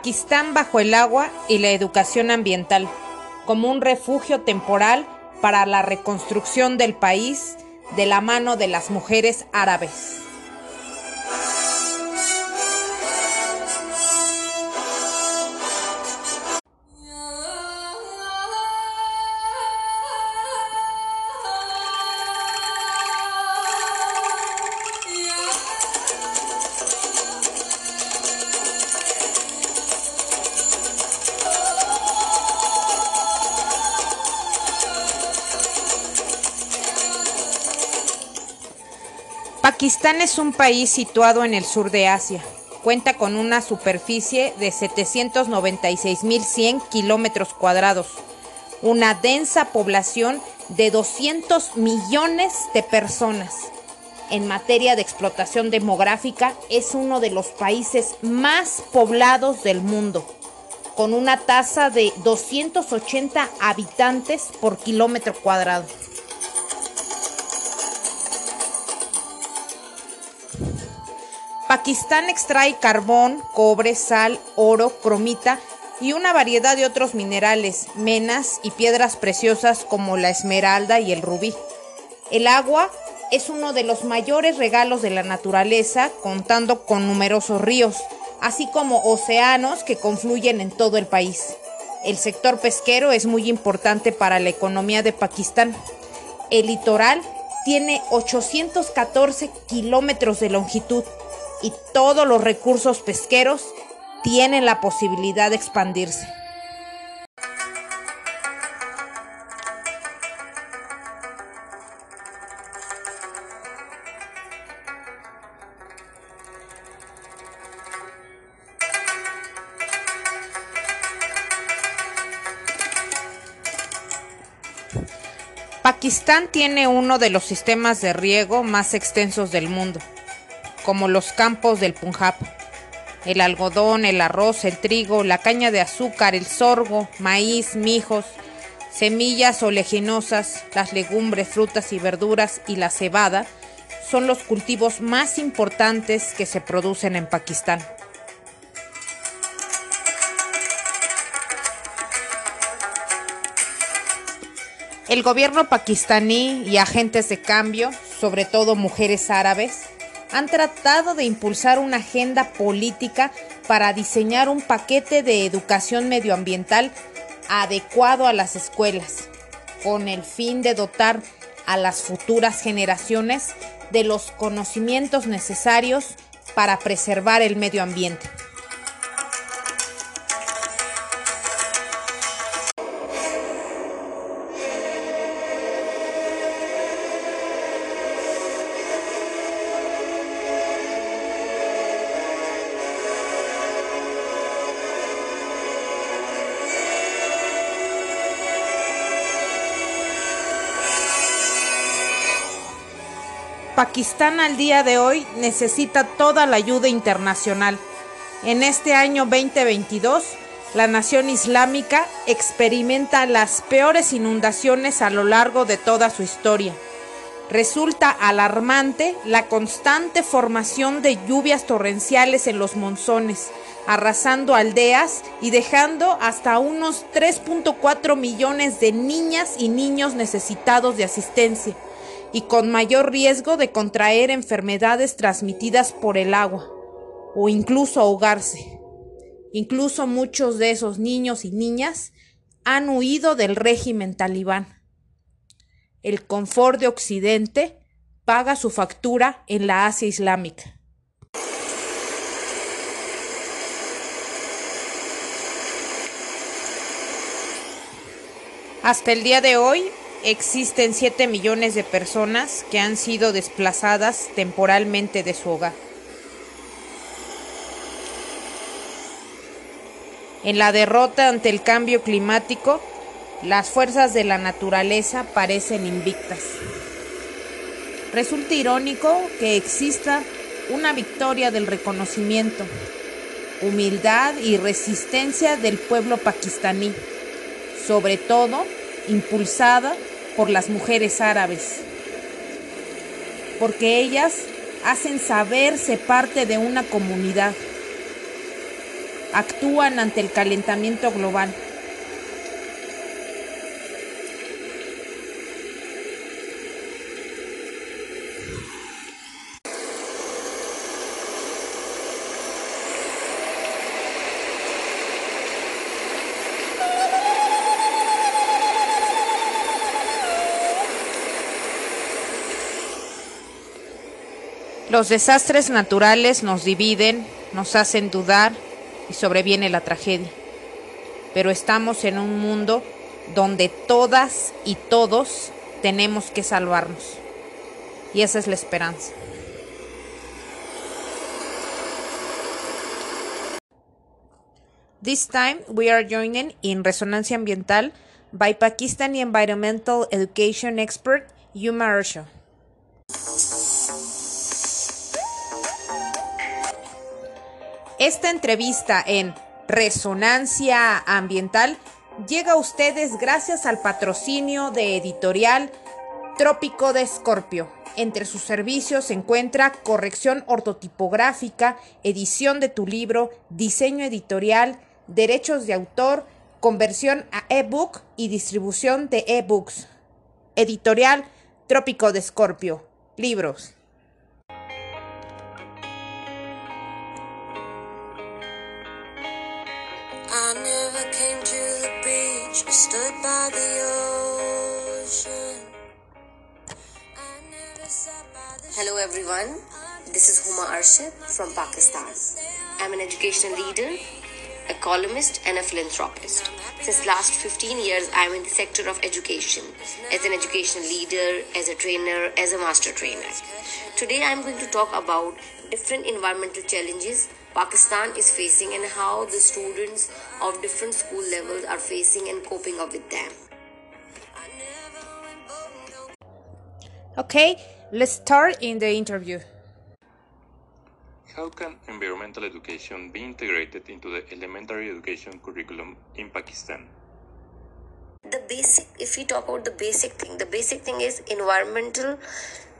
Pakistán bajo el agua y la educación ambiental, como un refugio temporal para la reconstrucción del país de la mano de las mujeres árabes. Pakistán es un país situado en el sur de Asia. Cuenta con una superficie de 796.100 kilómetros cuadrados, una densa población de 200 millones de personas. En materia de explotación demográfica, es uno de los países más poblados del mundo, con una tasa de 280 habitantes por kilómetro cuadrado. Pakistán extrae carbón, cobre, sal, oro, cromita y una variedad de otros minerales, menas y piedras preciosas como la esmeralda y el rubí. El agua es uno de los mayores regalos de la naturaleza, contando con numerosos ríos, así como océanos que confluyen en todo el país. El sector pesquero es muy importante para la economía de Pakistán. El litoral tiene 814 kilómetros de longitud y todos los recursos pesqueros tienen la posibilidad de expandirse. Pakistán tiene uno de los sistemas de riego más extensos del mundo como los campos del Punjab. El algodón, el arroz, el trigo, la caña de azúcar, el sorgo, maíz, mijos, semillas oleaginosas, las legumbres, frutas y verduras y la cebada son los cultivos más importantes que se producen en Pakistán. El gobierno pakistaní y agentes de cambio, sobre todo mujeres árabes, han tratado de impulsar una agenda política para diseñar un paquete de educación medioambiental adecuado a las escuelas, con el fin de dotar a las futuras generaciones de los conocimientos necesarios para preservar el medio ambiente. Pakistán al día de hoy necesita toda la ayuda internacional. En este año 2022, la nación islámica experimenta las peores inundaciones a lo largo de toda su historia. Resulta alarmante la constante formación de lluvias torrenciales en los monzones, arrasando aldeas y dejando hasta unos 3.4 millones de niñas y niños necesitados de asistencia y con mayor riesgo de contraer enfermedades transmitidas por el agua o incluso ahogarse. Incluso muchos de esos niños y niñas han huido del régimen talibán. El confort de Occidente paga su factura en la Asia Islámica. Hasta el día de hoy, existen 7 millones de personas que han sido desplazadas temporalmente de su hogar. En la derrota ante el cambio climático, las fuerzas de la naturaleza parecen invictas. Resulta irónico que exista una victoria del reconocimiento, humildad y resistencia del pueblo pakistaní, sobre todo impulsada por las mujeres árabes, porque ellas hacen saberse parte de una comunidad. actúan ante el calentamiento global. Los desastres naturales nos dividen, nos hacen dudar y sobreviene la tragedia. Pero estamos en un mundo donde todas y todos tenemos que salvarnos. Y esa es la esperanza. This time we are joining in Resonancia Ambiental by Pakistani environmental education expert Yuma Arsha. Esta entrevista en Resonancia Ambiental llega a ustedes gracias al patrocinio de editorial Trópico de Escorpio. Entre sus servicios se encuentra corrección ortotipográfica, edición de tu libro, diseño editorial, derechos de autor, conversión a ebook y distribución de ebooks. Editorial Trópico de Escorpio. Libros. Hello everyone, this is Huma Arshid from Pakistan. I'm an educational leader, a columnist and a philanthropist. Since last 15 years I'm in the sector of education as an educational leader, as a trainer, as a master trainer. Today I'm going to talk about different environmental challenges Pakistan is facing and how the students of different school levels are facing and coping up with them. Okay, let's start in the interview. How can environmental education be integrated into the elementary education curriculum in Pakistan? The basic, if we talk about the basic thing, the basic thing is environmental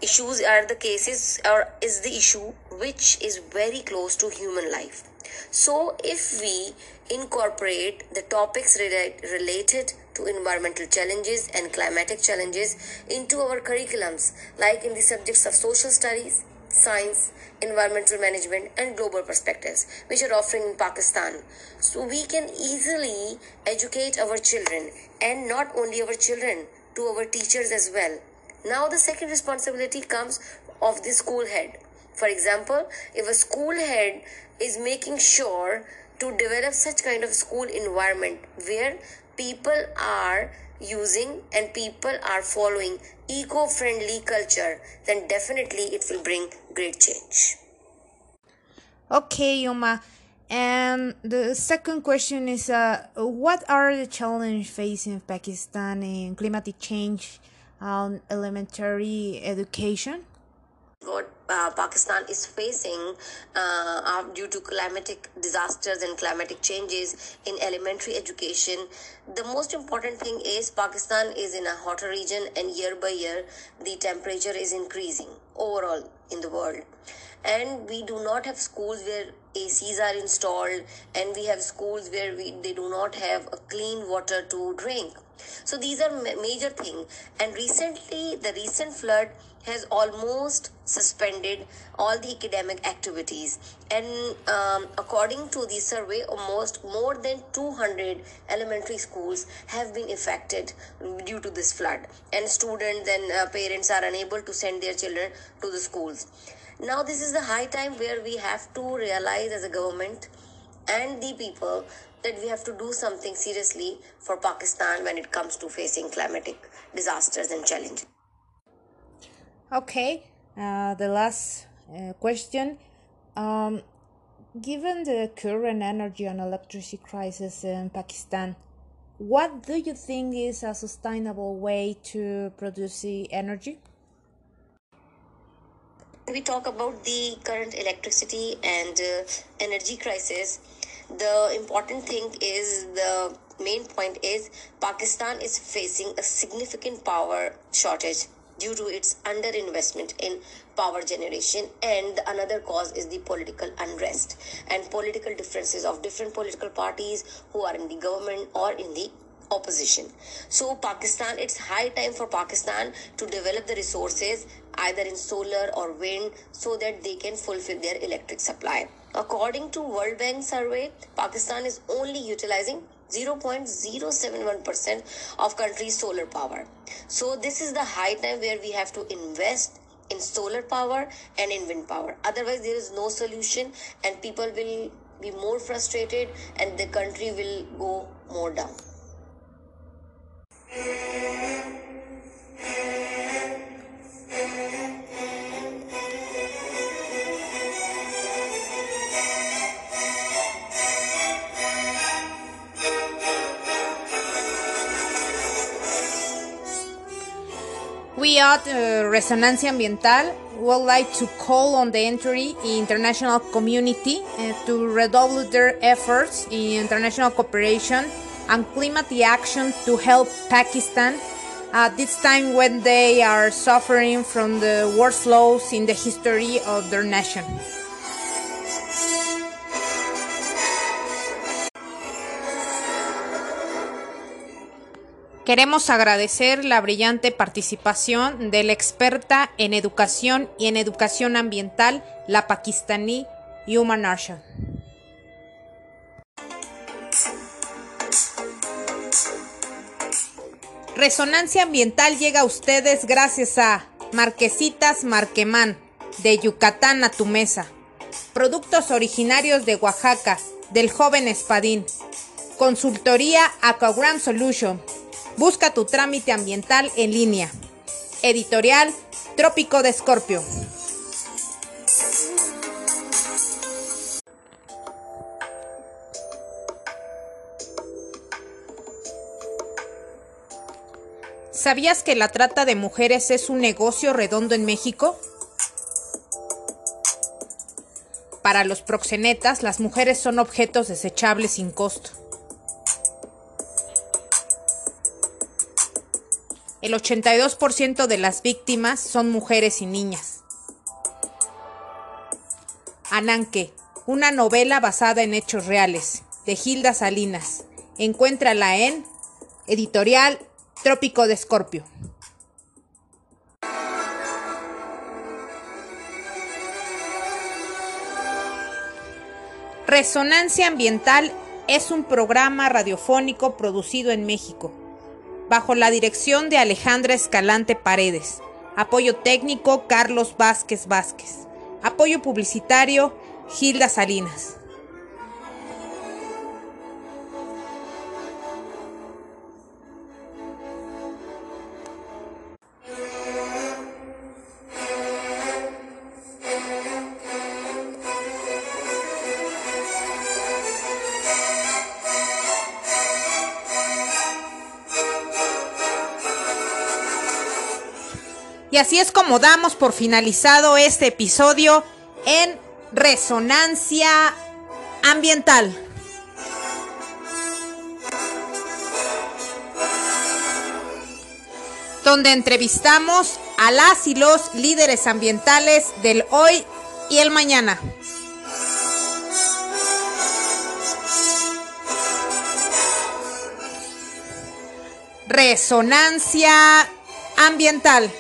issues are the cases or is the issue which is very close to human life. So, if we incorporate the topics relate, related to environmental challenges and climatic challenges into our curriculums, like in the subjects of social studies, science, environmental management, and global perspectives, which are offering in Pakistan. So we can easily educate our children and not only our children, to our teachers as well. Now, the second responsibility comes of the school head. For example, if a school head is making sure to develop such kind of school environment where people are using and people are following eco-friendly culture then definitely it will bring great change. Okay yuma and the second question is uh, what are the challenges facing pakistan in climatic change on elementary education? What uh, Pakistan is facing uh, due to climatic disasters and climatic changes in elementary education. The most important thing is Pakistan is in a hotter region, and year by year, the temperature is increasing overall in the world. And we do not have schools where ACs are installed, and we have schools where we, they do not have a clean water to drink. So these are ma- major things. And recently, the recent flood has almost suspended all the academic activities. And um, according to the survey almost more than 200 elementary schools have been affected due to this flood. And students and uh, parents are unable to send their children to the schools. Now this is the high time where we have to realize as a government and the people that we have to do something seriously for pakistan when it comes to facing climatic disasters and challenges Okay, uh, the last uh, question. Um, given the current energy and electricity crisis in Pakistan, what do you think is a sustainable way to produce energy? We talk about the current electricity and uh, energy crisis. The important thing is the main point is Pakistan is facing a significant power shortage due to its underinvestment in power generation. And another cause is the political unrest and political differences of different political parties who are in the government or in the opposition. So pakistan it's high time for pakistan to develop the resources either in solar or wind so that they can fulfill their electric supply. According to world bank survey pakistan is only utilizing 0.071% of country's solar power. So this is the high time where we have to invest in solar power and in wind power. Otherwise there is no solution and people will be more frustrated and the country will go more down We uh, Resonancia Ambiental would like to call on the entry international community uh, to redouble their efforts in international cooperation and climate action to help Pakistan at this time when they are suffering from the worst lows in the history of their nation. Queremos agradecer la brillante participación de la experta en educación y en educación ambiental, la pakistaní Human Arshad. Resonancia Ambiental llega a ustedes gracias a Marquesitas Marquemán, de Yucatán a tu mesa. Productos originarios de Oaxaca, del joven Espadín. Consultoría Aquagram Solution. Busca tu trámite ambiental en línea. Editorial Trópico de Escorpio. ¿Sabías que la trata de mujeres es un negocio redondo en México? Para los proxenetas, las mujeres son objetos desechables sin costo. El 82% de las víctimas son mujeres y niñas. Ananque, una novela basada en hechos reales, de Gilda Salinas. Encuéntrala en Editorial Trópico de Escorpio. Resonancia Ambiental es un programa radiofónico producido en México, bajo la dirección de Alejandra Escalante Paredes. Apoyo técnico Carlos Vázquez Vázquez. Apoyo publicitario Gilda Salinas. Así es como damos por finalizado este episodio en Resonancia Ambiental. Donde entrevistamos a las y los líderes ambientales del hoy y el mañana. Resonancia Ambiental.